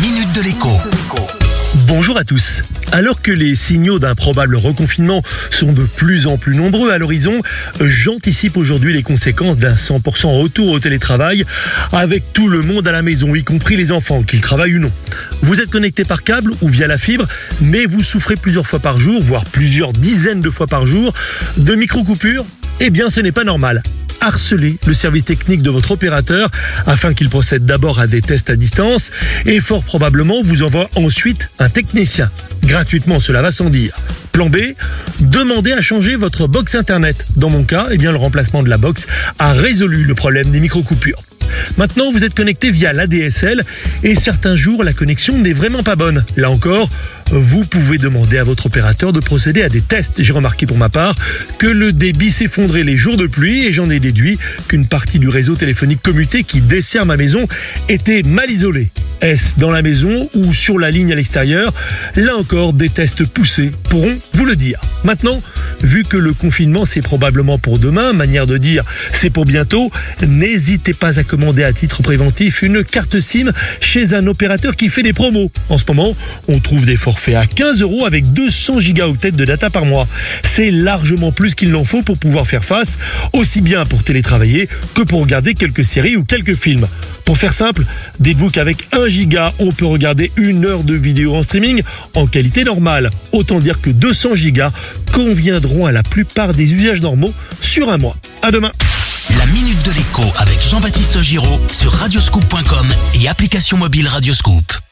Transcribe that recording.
minute de l'écho. Bonjour à tous. Alors que les signaux d'un probable reconfinement sont de plus en plus nombreux à l'horizon, j'anticipe aujourd'hui les conséquences d'un 100% retour au télétravail avec tout le monde à la maison, y compris les enfants, qu'ils travaillent ou non. Vous êtes connecté par câble ou via la fibre, mais vous souffrez plusieurs fois par jour, voire plusieurs dizaines de fois par jour, de micro-coupures Eh bien, ce n'est pas normal harceler le service technique de votre opérateur afin qu'il procède d'abord à des tests à distance et fort probablement vous envoie ensuite un technicien. Gratuitement, cela va sans dire. Plan B, demandez à changer votre box internet. Dans mon cas, eh bien, le remplacement de la box a résolu le problème des micro-coupures. Maintenant, vous êtes connecté via l'ADSL et certains jours, la connexion n'est vraiment pas bonne. Là encore, vous pouvez demander à votre opérateur de procéder à des tests. J'ai remarqué pour ma part que le débit s'effondrait les jours de pluie et j'en ai déduit qu'une partie du réseau téléphonique commuté qui dessert ma maison était mal isolée. Est-ce dans la maison ou sur la ligne à l'extérieur? Là encore, des tests poussés pourront vous le dire. Maintenant, vu que le confinement c'est probablement pour demain, manière de dire c'est pour bientôt, n'hésitez pas à commander à titre préventif une carte SIM chez un opérateur qui fait des promos. En ce moment, on trouve des forfaits à 15 euros avec 200 gigaoctets de data par mois. C'est largement plus qu'il n'en faut pour pouvoir faire face, aussi bien pour télétravailler que pour regarder quelques séries ou quelques films. Pour faire simple, dites-vous qu'avec 1 giga, on peut regarder une heure de vidéo en streaming en qualité normale. Autant dire que 200 gigas conviendront à la plupart des usages normaux sur un mois. À demain. La minute de l'écho avec Jean-Baptiste Giraud sur radioscoop.com et application mobile Radioscoop.